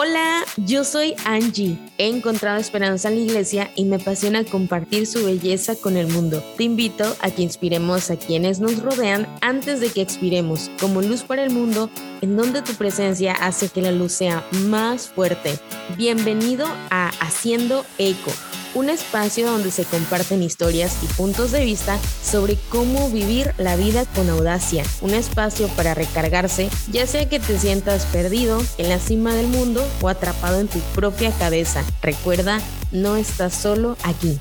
Hola, yo soy Angie. He encontrado esperanza en la iglesia y me apasiona compartir su belleza con el mundo. Te invito a que inspiremos a quienes nos rodean antes de que expiremos, como luz para el mundo, en donde tu presencia hace que la luz sea más fuerte. Bienvenido a Haciendo Eco un espacio donde se comparten historias y puntos de vista sobre cómo vivir la vida con audacia, un espacio para recargarse, ya sea que te sientas perdido en la cima del mundo o atrapado en tu propia cabeza. Recuerda, no estás solo aquí.